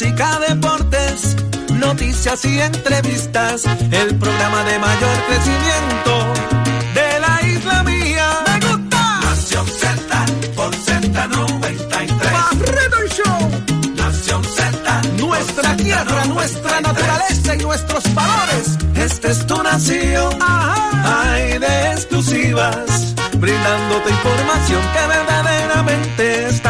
música, deportes, noticias y entrevistas. El programa de mayor crecimiento de la isla mía. ¡Me gusta! Nación Z por Z93. ¡Barredo el show! Nación Z. Nuestra tierra, nuestra naturaleza y nuestros valores. Esta es tu nación. Hay de exclusivas. Brindándote información que verdaderamente está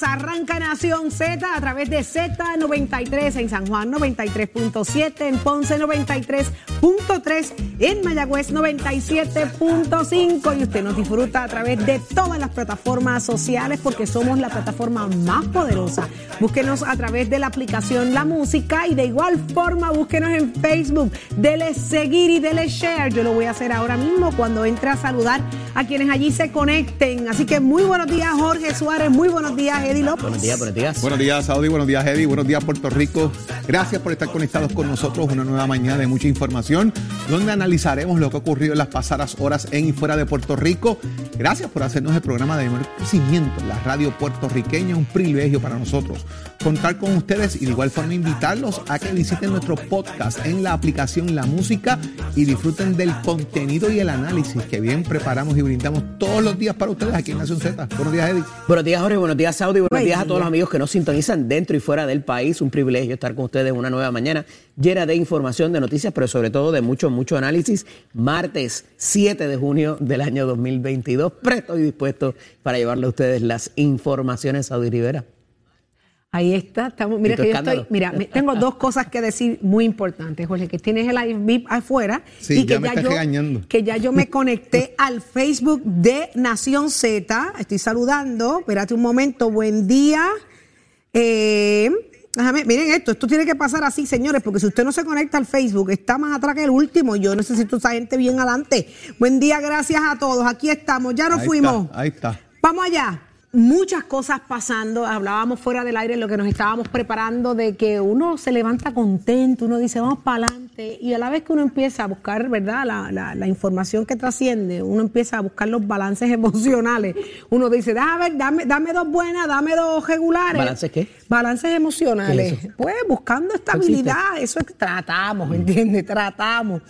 Arranca Nación Z a través de Z93 en San Juan 93.7, en Ponce 93.3, en Mayagüez 97.5 y usted nos disfruta a través de todas las plataformas sociales porque somos la plataforma más poderosa. Búsquenos a través de la aplicación La Música y de igual forma búsquenos en Facebook. Dele seguir y dele share. Yo lo voy a hacer ahora mismo cuando entre a saludar a quienes allí se conecten. Así que muy buenos días, Jorge Suárez. Muy buenos días, Eddie López. Buenos días, buenos días. Buenos días, Saudi. Buenos días, Eddie. Buenos días, Puerto Rico. Gracias por estar conectados con nosotros. Una nueva mañana de mucha información, donde analizaremos lo que ha ocurrido en las pasadas horas en y fuera de Puerto Rico. Gracias por hacernos el programa de mayor crecimiento en la radio puertorriqueña. Un privilegio para nosotros contar con ustedes y de igual forma invitarlos a que visiten nuestro podcast en la aplicación La Música y disfruten del contenido y el análisis que bien preparamos y brindamos todos los días para ustedes aquí en Nación Z. Buenos días, Eddie. Buenos días, Jorge. Buenos días, Saudi. Buenos Buen días a todos los amigos que nos sintonizan dentro y fuera del país. Un privilegio estar con ustedes una nueva mañana llena de información, de noticias, pero sobre todo de mucho, mucho análisis. Martes 7 de junio del año 2022. Presto y dispuesto para llevarle a ustedes las informaciones, Saudi Rivera. Ahí está, estamos, mira ¿Y tu que yo estoy, mira, tengo dos cosas que decir muy importantes, Jorge, que tienes el live VIP afuera Sí, y que ya me estás yo, regañando. que ya yo me conecté al Facebook de Nación Z, estoy saludando, espérate un momento, buen día. Eh, déjame, miren esto, esto tiene que pasar así, señores, porque si usted no se conecta al Facebook, está más atrás que el último, yo necesito esa gente bien adelante. Buen día, gracias a todos, aquí estamos, ya nos Ahí fuimos. está, ahí está. Vamos allá. Muchas cosas pasando. Hablábamos fuera del aire lo que nos estábamos preparando de que uno se levanta contento, uno dice vamos para adelante y a la vez que uno empieza a buscar, ¿verdad? La, la- la información que trasciende, uno empieza a buscar los balances emocionales. Uno dice, déjame ver, dame, dame dos buenas, dame dos regulares. ¿Balances qué? Balances emocionales. ¿Qué es Pues buscando estabilidad, eso es tratamos, ¿me entiendes? Tratamos.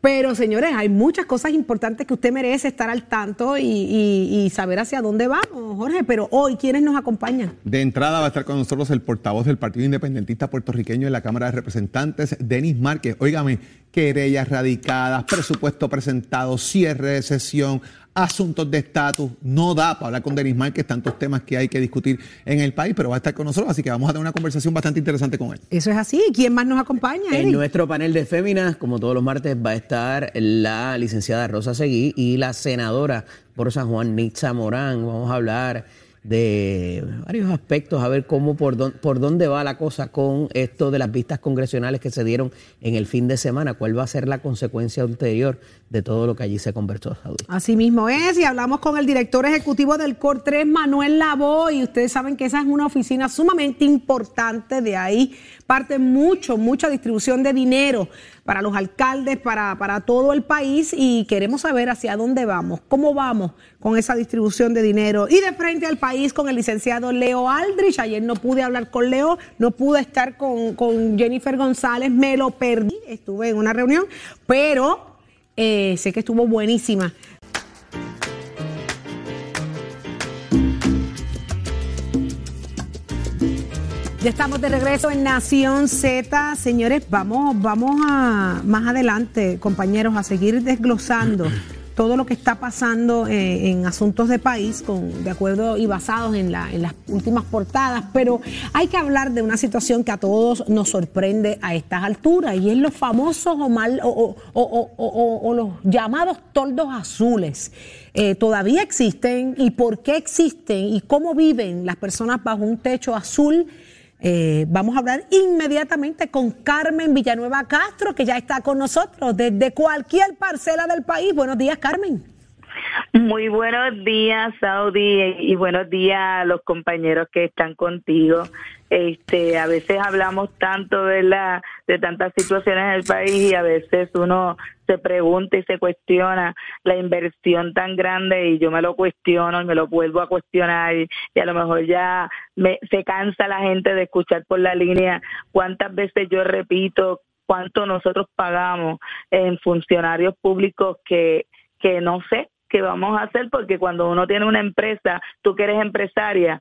Pero señores, hay muchas cosas importantes que usted merece estar al tanto y, saber hacia dónde vamos, Jorge. Pero hoy, ¿quiénes nos acompañan? De entrada va a estar con nosotros el portavoz del Partido Independentista Puertorriqueño en la Cámara de Representantes, Denis Márquez. Óigame, querellas radicadas, presupuesto presentado, cierre de sesión, asuntos de estatus. No da para hablar con Denis Márquez tantos temas que hay que discutir en el país, pero va a estar con nosotros, así que vamos a tener una conversación bastante interesante con él. Eso es así. ¿Quién más nos acompaña, En nuestro panel de féminas, como todos los martes, va a estar la licenciada Rosa Seguí y la senadora por San Juan, Nitza Morán. Vamos a hablar de varios aspectos, a ver cómo, por, por dónde va la cosa con esto de las vistas congresionales que se dieron en el fin de semana, cuál va a ser la consecuencia ulterior de todo lo que allí se conversó. Así mismo es, y hablamos con el director ejecutivo del COR 3, Manuel Labo, y ustedes saben que esa es una oficina sumamente importante, de ahí parte mucho, mucha distribución de dinero para los alcaldes, para, para todo el país, y queremos saber hacia dónde vamos, cómo vamos con esa distribución de dinero. Y de frente al país con el licenciado Leo Aldrich, ayer no pude hablar con Leo, no pude estar con, con Jennifer González, me lo perdí, estuve en una reunión, pero... Eh, sé que estuvo buenísima. Ya estamos de regreso en Nación Z. Señores, vamos, vamos a más adelante, compañeros, a seguir desglosando todo lo que está pasando eh, en asuntos de país, con, de acuerdo y basados en, la- en las últimas portadas, pero hay que hablar de una situación que a todos nos sorprende a estas alturas, y es los famosos o, mal, o, los llamados toldos azules. Eh, todavía existen, y por qué existen, y cómo viven las personas bajo un techo azul. Eh, vamos a hablar inmediatamente con Carmen Villanueva Castro, que ya está con nosotros desde cualquier parcela del país. Buenos días, Carmen. Muy buenos días, Saudi, y buenos días a los compañeros que están contigo. Este, a veces hablamos tanto de de tantas situaciones en el país y a veces uno se pregunta y se cuestiona la inversión tan grande y yo me lo cuestiono y me lo vuelvo a cuestionar y, a lo mejor ya se cansa la gente de escuchar por la línea cuántas veces yo repito cuánto nosotros pagamos en funcionarios públicos que que no sé qué vamos a hacer porque cuando uno tiene una empresa, tú que eres empresaria,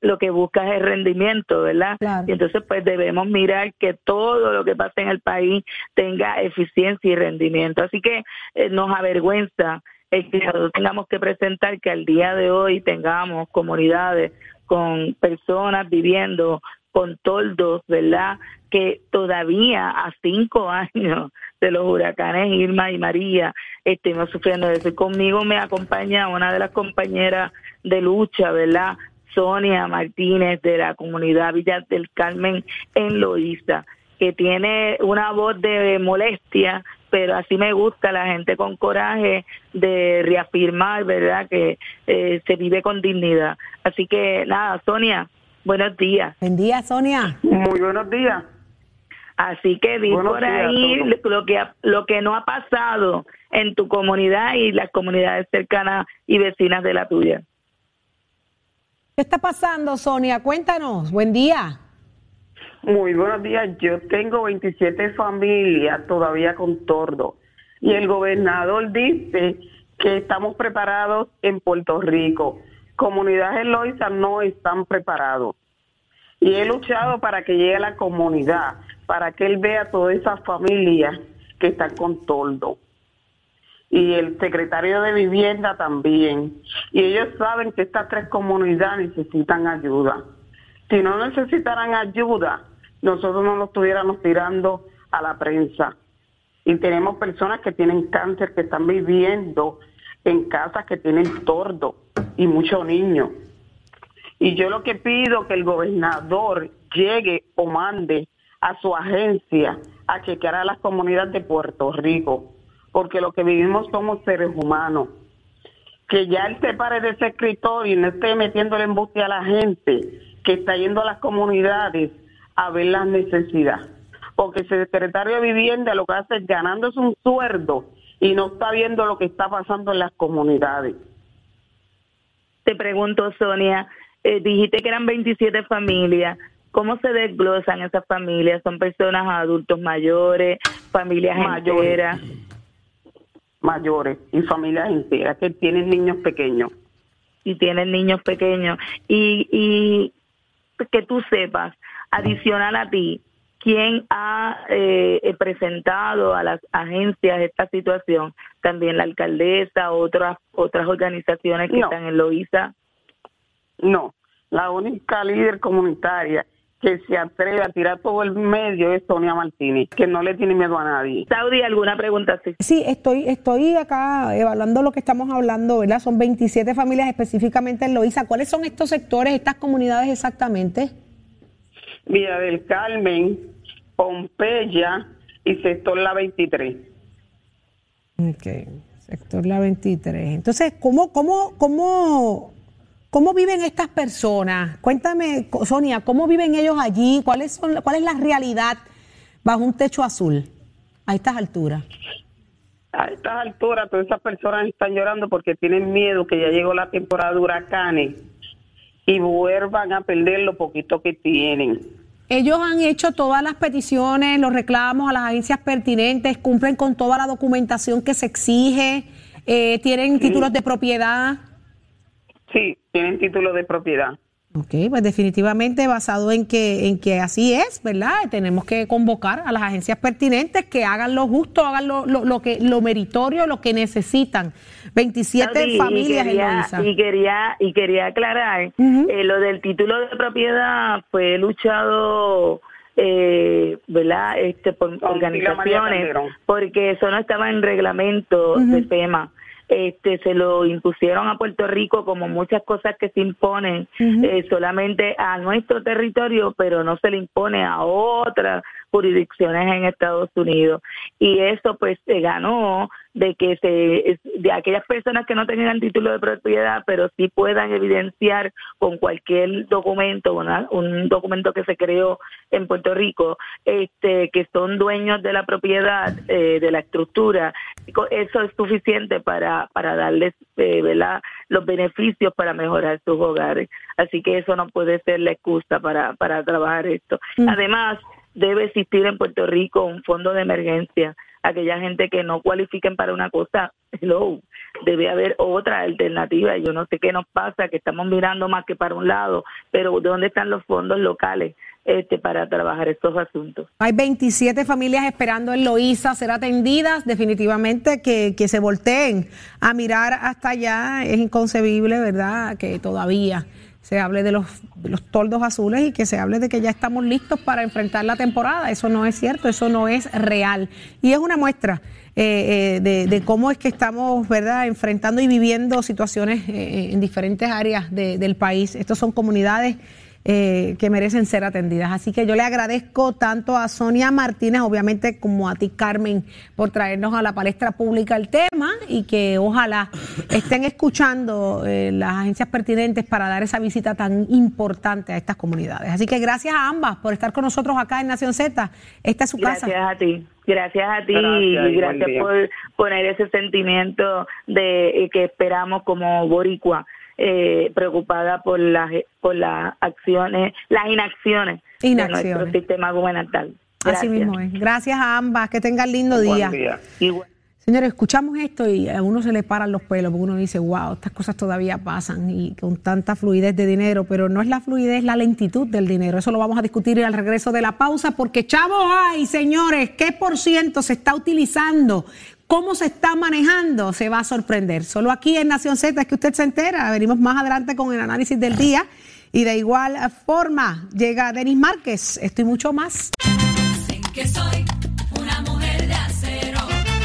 lo que buscas es rendimiento, ¿verdad? Y entonces pues debemos mirar que todo lo que pasa en el país tenga eficiencia y rendimiento. Así que eh, nos avergüenza el que nosotros tengamos que presentar que al día de hoy tengamos comunidades con personas viviendo con toldos, ¿verdad? Que todavía a cinco años de los huracanes Irma y María estemos sufriendo eso. Y conmigo me acompaña una de las compañeras de lucha, ¿verdad? Sonia Martínez de la comunidad Villa del Carmen en Loíza, que tiene una voz de molestia, pero así me gusta la gente con coraje de reafirmar, ¿verdad? Que eh, se vive con dignidad. Así que nada, Sonia, Buenos días. Buen día, Sonia. Muy buenos días. Así que di por ahí lo que, lo que no ha pasado en tu comunidad y las comunidades cercanas y vecinas de la tuya. ¿Qué está pasando, Sonia? Cuéntanos. Buen día. Muy buenos días. Yo tengo 27 familias todavía con tordo. Y el gobernador dice que estamos preparados en Puerto Rico comunidades Loiza no están preparados. Y he luchado para que llegue a la comunidad, para que él vea todas esas familias que están con toldo. Y el secretario de vivienda también. Y ellos saben que estas tres comunidades necesitan ayuda. Si no necesitaran ayuda, nosotros no lo estuviéramos tirando a la prensa. Y tenemos personas que tienen cáncer, que están viviendo en casas que tienen tordo y muchos niños. Y yo lo que pido que el gobernador llegue o mande a su agencia a chequear a las comunidades de Puerto Rico, porque lo que vivimos somos seres humanos. Que ya él se pare de ese escritorio y no esté metiéndole embuste a la gente que está yendo a las comunidades a ver las necesidades. Porque el secretario de vivienda lo que hace es ganándose un sueldo y no está viendo lo que está pasando en las comunidades. Te pregunto, Sonia, eh, dijiste que eran 27 familias. ¿Cómo se desglosan esas familias? ¿Son personas adultos mayores, familias mayores, enteras? Mayores y familias enteras que tienen niños pequeños. Y tienen niños pequeños. Y, y que tú sepas, adicional a ti, ¿quién ha eh, presentado a las agencias esta situación? También la alcaldesa, otras otras organizaciones que están en Loíza. No, la única líder comunitaria que se atreve a tirar todo el medio es Sonia Martínez, que no le tiene miedo a nadie. Saudi, ¿alguna pregunta? Sí, sí estoy, estoy acá evaluando lo que estamos hablando, ¿verdad? Son 27 familias específicamente en Loíza. ¿Cuáles son estos sectores, estas comunidades exactamente? Villa del Carmen, Pompeya y sector La 23. Ok, sector La 23. Entonces, ¿cómo, cómo, cómo, cómo viven estas personas? Cuéntame, Sonia, ¿cómo viven ellos allí? ¿Cuál es, son, ¿Cuál es la realidad bajo un techo azul a estas alturas? A estas alturas, todas esas personas están llorando porque tienen miedo que ya llegó la temporada de huracanes y vuelvan a perder lo poquito que tienen. Ellos han hecho todas las peticiones, los reclamos a las agencias pertinentes, cumplen con toda la documentación que se exige, eh, tienen títulos de propiedad. Sí, tienen títulos de propiedad. Ok, pues definitivamente basado en que, en que así es, ¿verdad? Tenemos que convocar a las agencias pertinentes que hagan lo justo, hagan lo, lo, que, lo meritorio, lo que necesitan. 27 familias y quería, en y quería y quería aclarar eh, lo del título de propiedad fue luchado eh, ¿verdad? Este, por organizaciones, porque eso no estaba en reglamento de FEMA. Este, se lo impusieron a Puerto Rico como muchas cosas que se imponen eh, solamente a nuestro territorio, pero no se le impone a otras jurisdicciones en Estados Unidos. Y eso pues se ganó de que se de aquellas personas que no tengan título de propiedad, pero sí puedan evidenciar con cualquier documento, un documento que se creó en Puerto Rico, este que son dueños de la propiedad, eh, de la estructura, eso es suficiente para para darles eh, los beneficios para mejorar sus hogares. Así que eso no puede ser la excusa para para trabajar esto. Mm. Además, debe existir en Puerto Rico un fondo de emergencia. Aquella gente que no cualifiquen para una cosa, hello, debe haber otra alternativa. Yo no sé qué nos pasa, que estamos mirando más que para un lado, pero ¿dónde están los fondos locales? Este, para trabajar estos asuntos. Hay 27 familias esperando en Loíza ser atendidas. Definitivamente que, que se volteen a mirar hasta allá. Es inconcebible, ¿verdad? Que todavía se hable de los, los toldos azules y que se hable de que ya estamos listos para enfrentar la temporada. Eso no es cierto, eso no es real. Y es una muestra eh, eh, de, cómo es que estamos verdad enfrentando y viviendo situaciones eh, en diferentes áreas del país. Estos son comunidades eh, que merecen ser atendidas. Así que yo le agradezco tanto a Sonia Martínez, obviamente, como a ti, Carmen, por traernos a la palestra pública el tema y que ojalá estén escuchando eh, las agencias pertinentes para dar esa visita tan importante a estas comunidades. Así que gracias a ambas por estar con nosotros acá en Nación Z. Esta es su casa. Gracias a ti. Gracias a ti y gracias por poner ese sentimiento de que esperamos como boricua eh, preocupada por las por las acciones, las inacciones, de nuestro sistema gubernamental. Así mismo es. Gracias a ambas. Que tengan lindo día. Señores, escuchamos esto y a uno se le paran los pelos, porque uno dice, wow, estas cosas todavía pasan y con tanta fluidez de dinero, pero no es la fluidez, es la lentitud del dinero. Eso lo vamos a discutir al regreso de la pausa, porque chavos hay, señores, ¿qué por ciento se está utilizando cómo se está manejando, se va a sorprender. Solo aquí en Nación Z es que usted se entera. Venimos más adelante con el análisis del día. Y de igual forma llega Denis Márquez. Esto y mucho más. que soy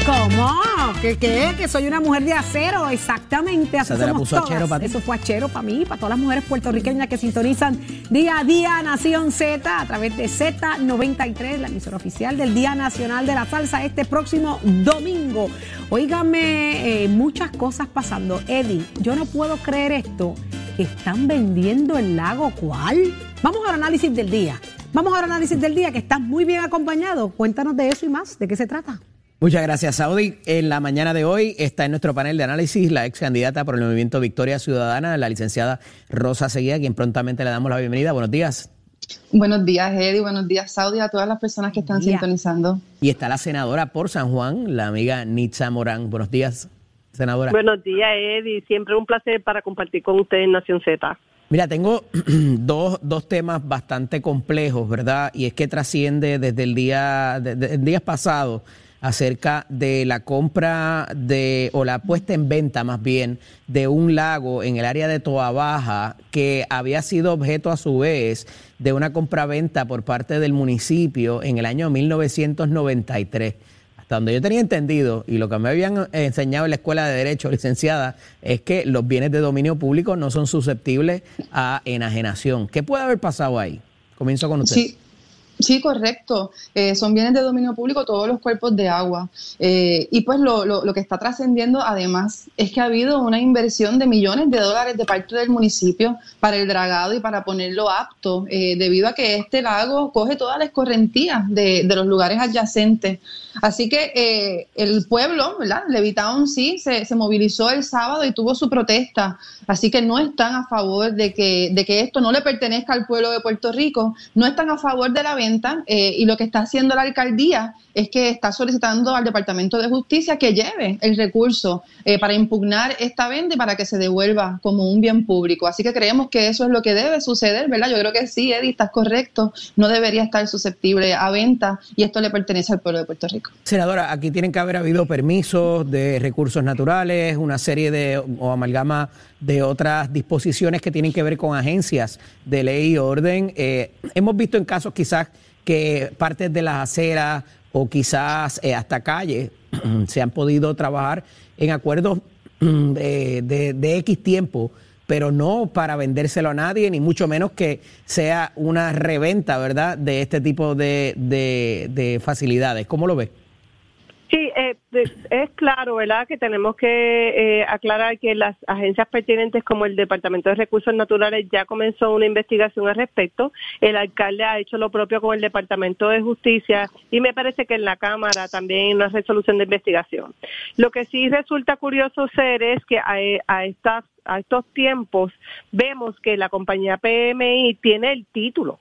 ¿Cómo? ¿Qué qué? Que soy una mujer de acero, exactamente. Así somos todas. Eso fue achero para mí, para todas las mujeres puertorriqueñas que sintonizan día a día Nación Z a través de Z93, la emisora oficial del Día Nacional de la Salsa, este próximo domingo. Óigame, eh, muchas cosas pasando. Eddie, yo no puedo creer esto, que están vendiendo el lago ¿cuál? Vamos al análisis del día. Vamos al análisis del día, que estás muy bien acompañado. Cuéntanos de eso y más. ¿De qué se trata? Muchas gracias, Saudi. En la mañana de hoy está en nuestro panel de análisis la ex candidata por el movimiento Victoria Ciudadana, la licenciada Rosa Seguía, a quien prontamente le damos la bienvenida. Buenos días. Buenos días, Eddie. Buenos días, Saudi, a todas las personas que están sintonizando. Y está la senadora por San Juan, la amiga Nitza Morán. Buenos días, senadora. Buenos días, Eddie. Siempre un placer para compartir con usted en Nación Z. Mira, tengo dos, dos temas bastante complejos, ¿verdad? Y es que trasciende desde el día, desde el día pasado acerca de la compra de, o la puesta en venta más bien, de un lago en el área de Toa Baja que había sido objeto a su vez de una compra-venta por parte del municipio en el año 1993. Hasta donde yo tenía entendido y lo que me habían enseñado en la escuela de Derecho, licenciada, es que los bienes de dominio público no son susceptibles a enajenación. ¿Qué puede haber pasado ahí? Comienzo con usted. Sí. Sí, correcto. Eh, son bienes de dominio público todos los cuerpos de agua. Eh, y pues lo, lo, lo que está trascendiendo además es que ha habido una inversión de millones de dólares de parte del municipio para el dragado y para ponerlo apto, eh, debido a que este lago coge todas las correntías de, de los lugares adyacentes. Así que el pueblo, ¿verdad? Levitown sí se, se movilizó el sábado y tuvo su protesta. Así que no están a favor de que, de que esto no le pertenezca al pueblo de Puerto Rico, no están a favor de la venta eh, y lo que está haciendo la alcaldía es que está solicitando al Departamento de Justicia que lleve el recurso eh, para impugnar esta venta y para que se devuelva como un bien público. Así que creemos que eso es lo que debe suceder, ¿verdad? Yo creo que sí, Eddie, estás correcto. No debería estar susceptible a venta y esto le pertenece al pueblo de Puerto Rico. Senadora, aquí tienen que haber habido permisos de recursos naturales, una serie de o amalgama de otras disposiciones que tienen que ver con agencias de ley y orden. Eh, hemos visto en casos quizás que partes de las aceras o quizás eh, hasta calles se han podido trabajar en acuerdos de, de, X tiempo pero no para vendérselo a nadie, ni mucho menos que sea una reventa, ¿verdad?, de este tipo de, de, de facilidades. ¿Cómo lo ves? Sí, eh, es claro, ¿verdad?, que tenemos que eh, aclarar que las agencias pertinentes como el Departamento de Recursos Naturales ya comenzó una investigación al respecto. El alcalde ha hecho lo propio con el Departamento de Justicia y me parece que en la Cámara también una resolución de investigación. Lo que sí resulta curioso ser es que a, a estas a estos tiempos vemos que la compañía PMI tiene el título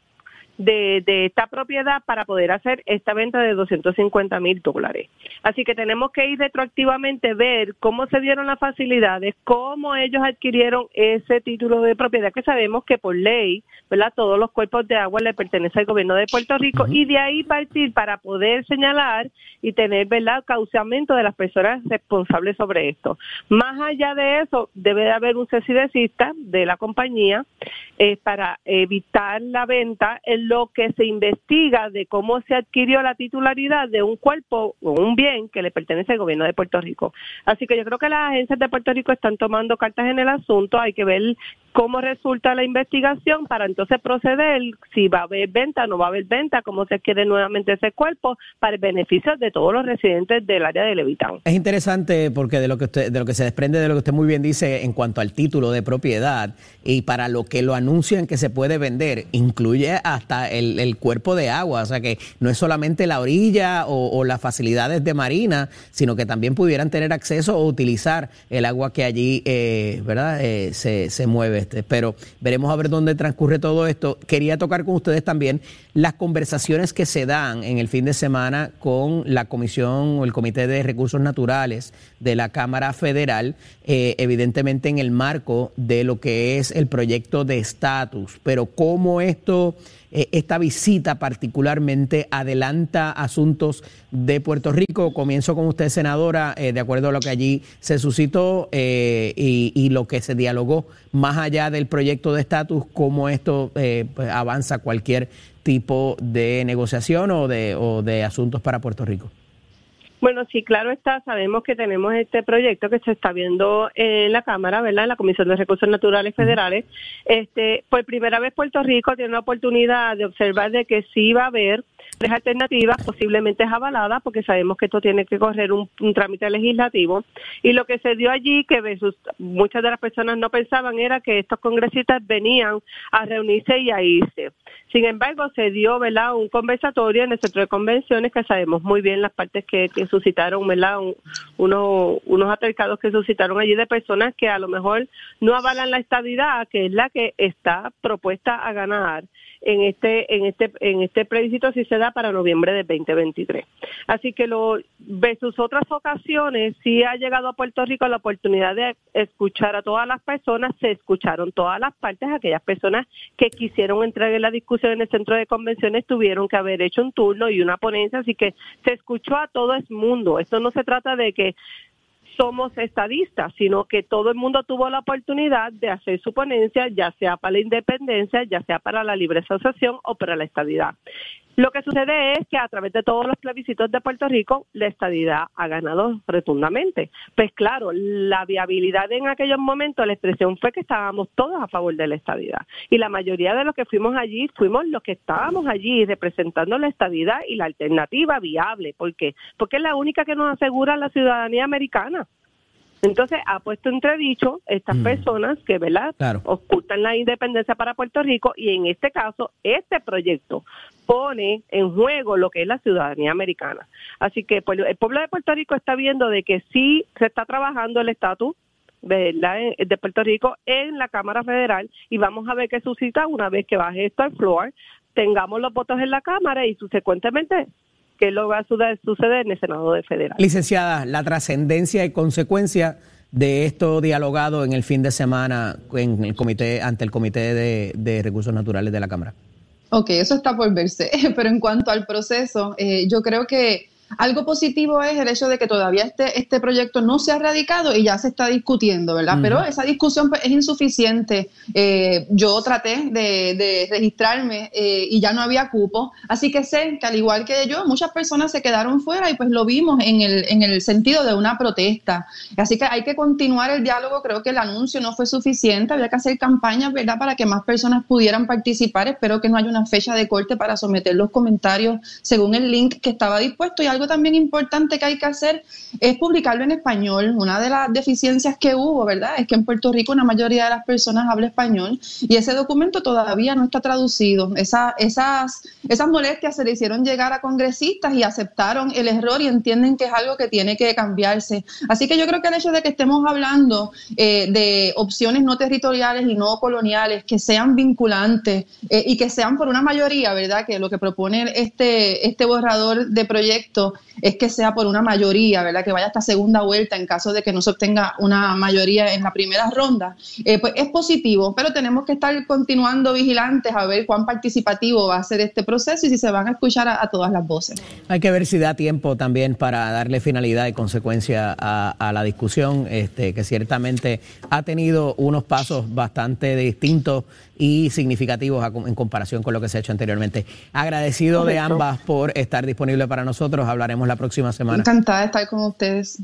de, de esta propiedad para poder hacer esta venta de 250 mil dólares. Así que tenemos que ir retroactivamente ver cómo se dieron las facilidades, cómo ellos adquirieron ese título de propiedad que sabemos que por ley, ¿verdad? Todos los cuerpos de agua le pertenecen al gobierno de Puerto Rico y de ahí partir para poder señalar y tener, ¿verdad? Causamiento de las personas responsables sobre esto. Más allá de eso, debe de haber un cesidecista de la compañía eh, para evitar la venta en lo que se investiga de cómo se adquirió la titularidad de un cuerpo o un bien que le pertenece al gobierno de Puerto Rico. Así que yo creo que las agencias de Puerto Rico están tomando cartas en el asunto, hay que ver cómo resulta la investigación para entonces proceder si va a haber venta no va a haber venta, cómo se adquiere nuevamente ese cuerpo para el beneficio de todos los residentes del área de Levitán. Es interesante porque de lo que usted, de lo que se desprende de lo que usted muy bien dice en cuanto al título de propiedad y para lo que lo anuncian que se puede vender, incluye hasta el, cuerpo de agua, o sea que no es solamente la orilla o, o, las facilidades de marina, sino que también pudieran tener acceso o utilizar el agua que allí, eh, ¿verdad? Eh, se, se mueve. Este, pero veremos a ver dónde transcurre todo esto. Quería tocar con ustedes también las conversaciones que se dan en el fin de semana con la Comisión o el Comité de Recursos Naturales de la Cámara Federal, eh, evidentemente en el marco de lo que es el proyecto de estatus, pero cómo esto eh, esta visita particularmente adelanta asuntos de Puerto Rico. Comienzo con usted, senadora, eh, de acuerdo a lo que allí se suscitó eh, y, y, lo que se dialogó más allá del proyecto de estatus, cómo esto pues avanza cualquier tipo de negociación o de, o de asuntos para Puerto Rico. Bueno, sí, claro está. Sabemos que tenemos este proyecto que se está viendo en la Cámara, ¿verdad? En la Comisión de Recursos Naturales Federales. Este, por primera vez Puerto Rico tiene la oportunidad de observar de que sí va a haber tres alternativas, posiblemente es avalada, porque sabemos que esto tiene que correr un, trámite legislativo. Y lo que se dio allí, que versus, muchas de las personas no pensaban, era que estos congresistas venían a reunirse y a irse. Sin embargo, se dio ¿verdad? un conversatorio en el centro de convenciones que sabemos muy bien las partes que, que suscitaron, ¿verdad? Un, uno, unos altercados que suscitaron allí de personas que a lo mejor no avalan la estabilidad, que es la que está propuesta a ganar en este en este en este plebiscito si se da para noviembre del 2023. Así que lo versus otras ocasiones sí ha llegado a Puerto Rico la oportunidad de escuchar a todas las personas, se escucharon todas las partes, aquellas personas que quisieron entrar en la discusión en el centro de convenciones tuvieron que haber hecho un turno y una ponencia, así que se escuchó a todo el mundo. Esto no se trata de que somos estadistas, sino que todo el mundo tuvo la oportunidad de hacer su ponencia, ya sea para la independencia, ya sea para la libre asociación o para la estadidad. Lo que sucede es que a través de todos los plebiscitos de Puerto Rico, la estadidad ha ganado rotundamente. Pues claro, la viabilidad en aquellos momentos, la expresión fue que estábamos todos a favor de la estadidad. Y la mayoría de los que fuimos allí, fuimos los que estábamos allí representando la estadidad y la alternativa viable. ¿Por qué? Porque es la única que nos asegura la ciudadanía americana. Entonces ha puesto entredicho estas mm. personas que, ¿verdad?, claro. ocultan la independencia para Puerto Rico y en este caso, este proyecto pone en juego lo que es la ciudadanía americana. Así que pues, el pueblo de Puerto Rico está viendo de que sí se está trabajando el estatus de Puerto Rico en la Cámara Federal y vamos a ver qué suscita una vez que baje esto al floor, tengamos los votos en la Cámara y subsecuentemente que lo va a suceder en el Senado de Federal. Licenciada, la trascendencia y consecuencia de esto dialogado en el fin de semana en el comité ante el Comité de, de Recursos Naturales de la Cámara. Ok, eso está por verse, pero en cuanto al proceso, eh, yo creo que Algo positivo es el hecho de que todavía este, este proyecto no se ha radicado y ya se está discutiendo, ¿verdad? Pero esa discusión pues, es insuficiente. Eh, yo traté de, registrarme eh, y ya no había cupo, así que sé que al igual que yo, muchas personas se quedaron fuera y pues lo vimos en el, en el sentido de una protesta. Así que hay que continuar el diálogo, creo que el anuncio no fue suficiente, había que hacer campañas, ¿verdad?, para que más personas pudieran participar. Espero que no haya una fecha de corte para someter los comentarios según el link que estaba dispuesto y algo también importante que hay que hacer es publicarlo en español. Una de las deficiencias que hubo, ¿verdad? Es que en Puerto Rico una mayoría de las personas habla español y ese documento todavía no está traducido. esas, esas molestias se le hicieron llegar a congresistas y aceptaron el error y entienden que es algo que tiene que cambiarse. Así que yo creo que el hecho de que estemos hablando eh, de opciones no territoriales y no coloniales que sean vinculantes eh, y que sean por una mayoría, ¿verdad? Que lo que propone este, este borrador de proyecto es que sea por una mayoría, ¿verdad? Que vaya hasta segunda vuelta en caso de que no se obtenga una mayoría en la primera ronda, eh, pues es positivo, pero tenemos que estar continuando vigilantes a ver cuán participativo va a ser este proceso y si se van a escuchar a, todas las voces. Hay que ver si da tiempo también para darle finalidad y consecuencia a, la discusión, este, que ciertamente ha tenido unos pasos bastante distintos y significativos en comparación con lo que se ha hecho anteriormente. Agradecido de ambas por estar disponible para nosotros. Hablaremos la próxima semana. Encantada de estar con ustedes.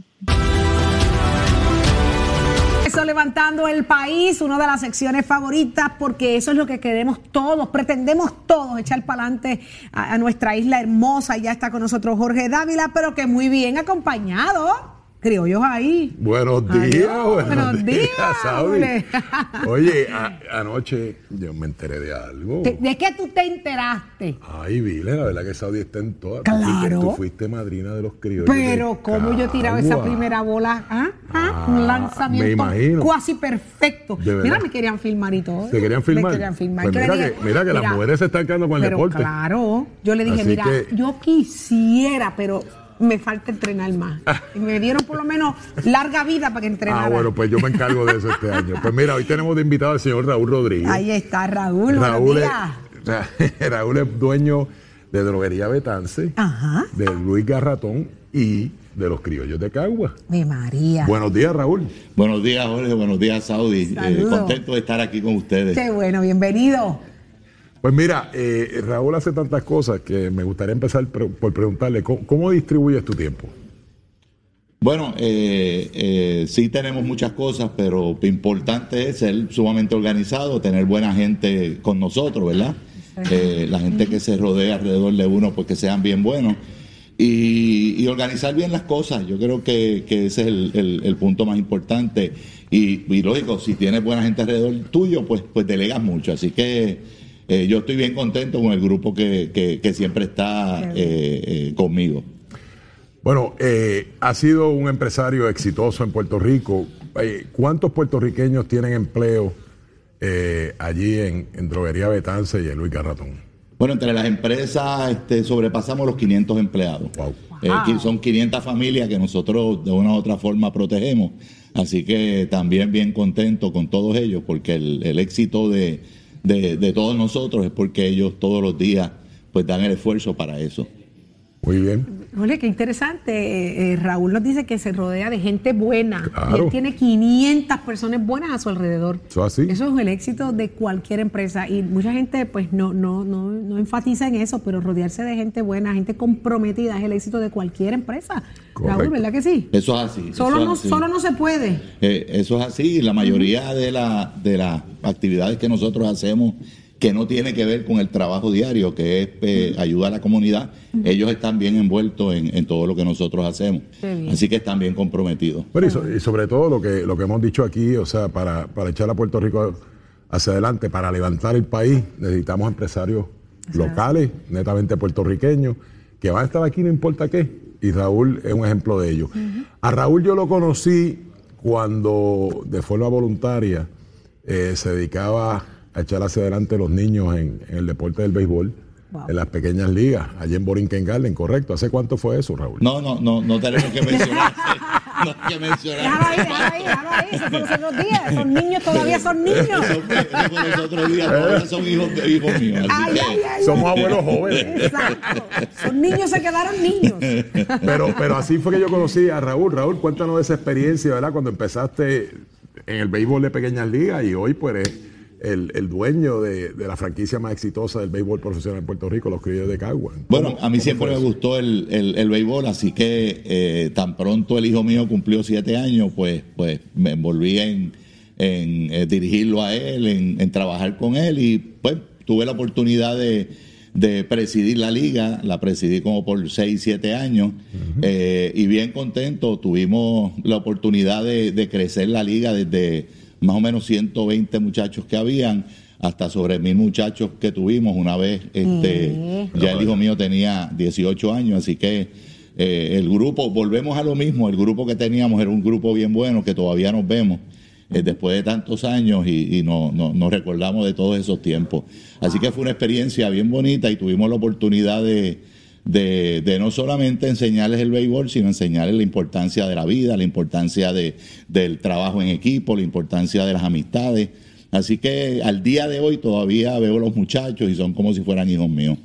Eso levantando el país, una de las secciones favoritas, porque eso es lo que queremos todos, pretendemos todos echar para adelante a, a nuestra isla hermosa. Ya está con nosotros Jorge Dávila, pero que muy bien acompañado criollos ahí. Buenos días, buenos, días, Oye, anoche yo me enteré de algo. ¿De, qué tú te enteraste? Ay, Vile, la verdad que Saudi está en todas. Claro. Tú fuiste, madrina de los criollos. Pero, ¿cómo yo tiraba esa primera bola? ¿Ah? ¿Ah? Un lanzamiento casi perfecto. Mira, me querían filmar y todo. ¿Te querían filmar? Me querían filmar. Pues mira, que, mira, que, las mujeres se están quedando con el deporte. Claro. Yo le dije, mira, yo quisiera, pero me falta entrenar más. Y me dieron por lo menos larga vida para que entrenara. Ah, bueno, pues yo me encargo de eso este año. Pues mira, hoy tenemos de invitado al señor Raúl Rodríguez. Ahí está Raúl. Raúl, es, Raúl es dueño de Droguería Betance, de Luis Garratón y de los criollos de Cagua. Mi María. Buenos días, Raúl. Buenos días, Jorge. Buenos días, Saudi. Eh, contento de estar aquí con ustedes. Qué bueno, bienvenido. Pues mira, eh, Raúl hace tantas cosas que me gustaría empezar por preguntarle, ¿cómo, distribuyes tu tiempo? Bueno, eh, eh, sí tenemos muchas cosas, pero lo importante es ser sumamente organizado, tener buena gente con nosotros, ¿verdad? la gente que se rodea alrededor de uno, pues que sean bien buenos. Y, organizar bien las cosas, yo creo que, ese es el, punto más importante. Y, lógico, si tienes buena gente alrededor tuyo, pues, pues delegas mucho. Así que eh, yo estoy bien contento con el grupo que, siempre está eh, eh, conmigo. Bueno, ha sido un empresario exitoso en Puerto Rico. ¿Cuántos puertorriqueños tienen empleo allí en, Droguería Betance y en Luis Garratón? Bueno, entre las empresas este, sobrepasamos los 500 empleados. son 500 familias que nosotros de una u otra forma protegemos. Así que también bien contento con todos ellos porque el éxito de, de, todos nosotros es porque ellos todos los días pues dan el esfuerzo para eso. Muy bien. Ole, qué interesante. Eh, eh, Raúl nos dice que se rodea de gente buena. Y él tiene 500 personas buenas a su alrededor. Eso, así. eso es el éxito de cualquier empresa. Y mucha gente pues no, no, no, no enfatiza en eso, pero rodearse de gente buena, gente comprometida, es el éxito de cualquier empresa. Raúl, ¿verdad que sí? Eso es así. Solo, no, solo no se puede. Eh, eso es así. La mayoría de, la, de las actividades que nosotros hacemos que no tiene que ver con el trabajo diario, que es eh, ayudar a la comunidad. Ellos están bien envueltos en, todo lo que nosotros hacemos. Así que están bien comprometidos. y, sobre todo lo que, lo que hemos dicho aquí, o sea, para, echar a Puerto Rico hacia adelante, para levantar el país, necesitamos empresarios locales, netamente puertorriqueños, que van a estar aquí no importa qué. Y Raúl es un ejemplo de ello. A Raúl yo lo conocí cuando de forma voluntaria eh, se dedicaba a echar hacia adelante los niños en, el deporte del béisbol. En las pequeñas ligas, allí en Borinquen Garden, correcto. ¿Hace cuánto fue eso, Raúl? No, no, no, no tenemos que mencionar. no hay que mencionar. Déjalo ahí, déjalo ahí, déjalo ahí. Eso fue los otros días. Son niños, todavía son niños. Eso fue, eso fue los otros días, todavía son hijos, de- hijos míos. Así Ay, que, ay, ay, Somos abuelos jóvenes. Exacto. Son niños, se quedaron niños. Pero, pero así fue que yo conocí a Raúl. Raúl, cuéntanos de esa experiencia, ¿verdad? Cuando empezaste en el béisbol de pequeñas ligas y hoy pues eres el, el dueño de, de la franquicia más exitosa del béisbol profesional en Puerto Rico, los Criollos de Cagua. Bueno, ¿Cómo- a mí siempre me gustó el, el, el béisbol, así que eh, tan pronto el hijo mío cumplió siete años, pues, pues me envolví en, en, eh, dirigirlo a él, en, en trabajar con él y pues tuve la oportunidad de, de presidir la liga, la presidí como por seis, siete años eh, y bien contento, tuvimos la oportunidad de, de crecer la liga desde más o menos 120 muchachos que habían hasta sobre mil muchachos que tuvimos una vez este ya el hijo mío tenía 18 años así que eh, el grupo volvemos a lo mismo el grupo que teníamos era un grupo bien bueno que todavía nos vemos eh, después de tantos años y, y no- no- nos recordamos de todos esos tiempos. Así que fue una experiencia bien bonita y tuvimos la oportunidad de de, de no solamente enseñarles el béisbol, sino enseñarles la importancia de la vida, la importancia de, del trabajo en equipo, la importancia de las amistades. Así que al día de hoy todavía veo a los muchachos y son como si fueran hijos míos.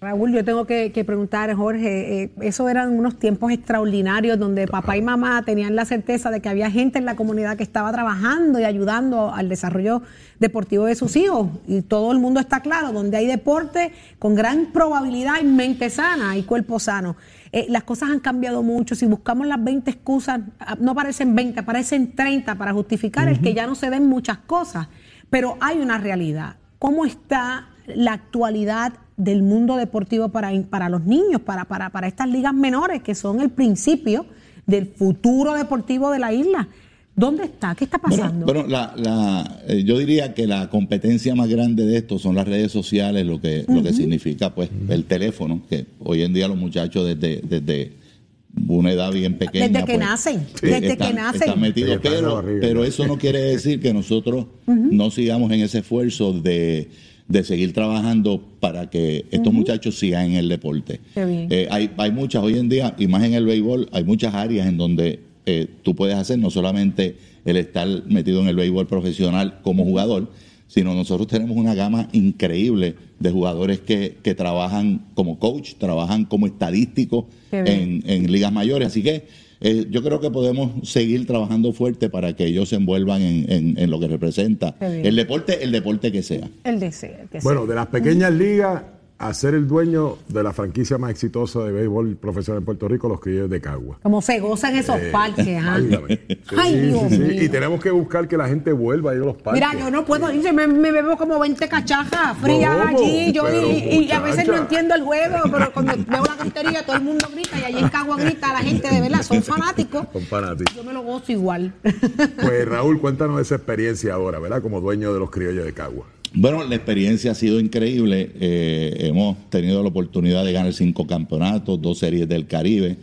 Raúl, yo tengo que, que preguntar, Jorge, eh, eso eran unos tiempos extraordinarios donde papá y mamá tenían la certeza de que había gente en la comunidad que estaba trabajando y ayudando al desarrollo deportivo de sus hijos. Y todo el mundo está claro, donde hay deporte, con gran probabilidad hay mente sana, hay cuerpo sano. Eh, las cosas han cambiado mucho. Si buscamos las 20 excusas, ah, no parecen 20, parecen 30 para justificar el que ya no se den muchas cosas. Pero hay una realidad. ¿Cómo está la actualidad del mundo deportivo para, para los niños, para, para, para estas ligas menores, que son el principio del futuro deportivo de la isla? ¿Dónde está? ¿Qué está pasando? Bueno, bueno, la, la, eh, yo diría que la competencia más grande de esto son las redes sociales, lo que, lo que significa pues el teléfono, que hoy en día los muchachos desde, desde una edad bien pequeña. Desde que pues, nacen, eh, desde están- que nacen. están metidos, Sí, están en la pero, pero eso no quiere decir que nosotros no sigamos en ese esfuerzo de, de seguir trabajando para que estos muchachos sigan en el deporte. Qué bien. Eh, hay, hay muchas hoy en día, y más en el béisbol, hay muchas áreas en donde eh, tú puedes hacer no solamente el estar metido en el béisbol profesional como jugador, sino nosotros tenemos una gama increíble de jugadores que, que trabajan como coach, trabajan como estadísticos en, en ligas mayores. Así que eh, yo creo que podemos seguir trabajando fuerte para que ellos se envuelvan en, en- en lo que representa el deporte, el deporte que sea. el deseo. el que Bueno, sea. de las pequeñas ligas a ser el dueño de la franquicia más exitosa de béisbol profesional en Puerto Rico, los Criollos de Cagua. Como se gozan esos parques, ¿ah? Sí, Ay, sí, Dios sí. mío. Y tenemos que buscar que la gente vuelva a ir a los parques. Mira, yo no puedo ir, me, me bebo como 20 cachajas frías ¿Cómo? allí, yo, Pero, y, y a veces no entiendo el juego, pero cuando veo la gritería todo el mundo grita y allí en Cagua grita la gente de verdad, son fanáticos. Son fanáticos. Yo me lo gozo igual. Pues Raúl, cuéntanos esa experiencia ahora, ¿verdad? Como dueño de los Criollos de Cagua. Bueno, la experiencia ha sido increíble. Eh, hemos tenido la oportunidad de ganar cinco campeonatos, dos series del Caribe.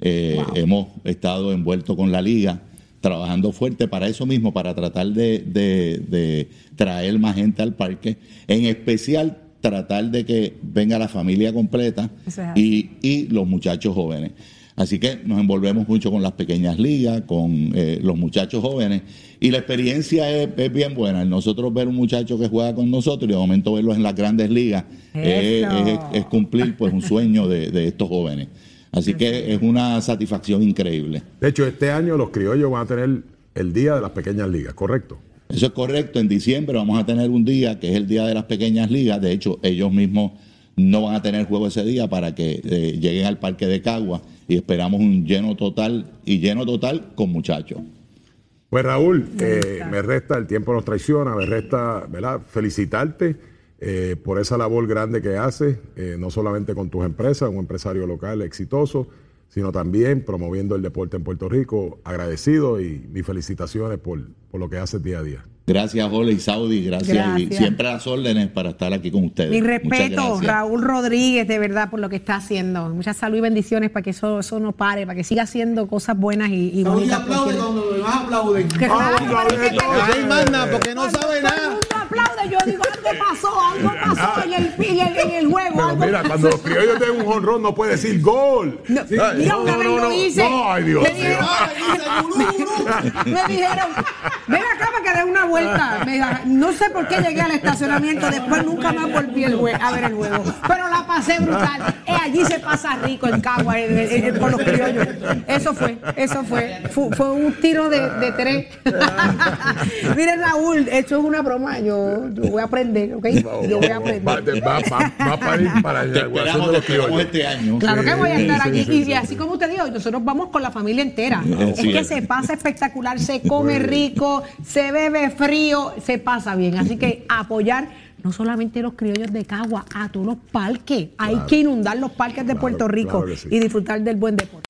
Eh, Hemos estado envueltos con la liga, trabajando fuerte para eso mismo, para tratar de, de- de traer más gente al parque. En especial, tratar de que venga la familia completa y, y los muchachos jóvenes. Así que nos envolvemos mucho con las pequeñas ligas, con eh, los muchachos jóvenes. Y la experiencia es, es bien buena. El Nosotros ver un muchacho que juega con nosotros y de momento verlos en las grandes ligas es, es cumplir pues un sueño de, de estos jóvenes. Así que es una satisfacción increíble. De hecho, este año los Criollos van a tener el Día de las Pequeñas Ligas, ¿correcto? Eso es correcto. En diciembre vamos a tener un día que es el día de las pequeñas ligas. De hecho, ellos mismos no van a tener juego ese día para que eh, lleguen al parque de Cagua y esperamos un lleno total y lleno total con muchachos. Pues Raúl, eh, me resta, el tiempo nos traiciona, me resta, ¿verdad? Felicitarte eh, por esa labor grande que haces, eh, no solamente con tus empresas, un empresario local exitoso, sino también promoviendo el deporte en Puerto Rico. Agradecido y mis felicitaciones por, por lo que haces día a día. Gracias, Ole y Saudi. Gracias. Gracias. Y siempre a las órdenes para estar aquí con ustedes. Mi respeto. Raúl Rodríguez, de verdad, por lo que está haciendo. Mucha salud y bendiciones para que eso, eso no pare, para que siga haciendo cosas buenas y, y bonitas. aplaude cuando los demás aplauden. Claro, porque no sabe nada. Yo digo, algo pasó, algo pasó en el, en el, en el juego. Pero algo mira, cuando los criollos den un jonrón no puede decir gol. No, Sí. mira, una vez lo hice. No, ay Dios Me dijeron, me dijeron, ven acá para que dé una vuelta. Me dijeron, no sé por qué llegué al estacionamiento, después nunca más volví el jue- a ver el juego. Pero la pasé brutal. Eh, allí se pasa rico en Cagua, en- con los criollos. Eso fue, eso fue. Fue, fue un tiro de, de tres. Mire, Raúl, esto es una broma. Yo, yo voy a aprender, ¿ok? Yo voy a aprender. Va, va, va, va para ir para criollos. este año. Claro que voy a estar sí, aquí. sí, y sí. así como usted dijo, nosotros vamos con la familia entera. Es es que se pasa espectacular, se come rico, se bebe frío, se pasa bien. Así que apoyar no solamente los criollos de Cagua, a todos los parques. Hay que inundar los parques de Claro, Puerto Rico claro que sí. y disfrutar del buen deporte.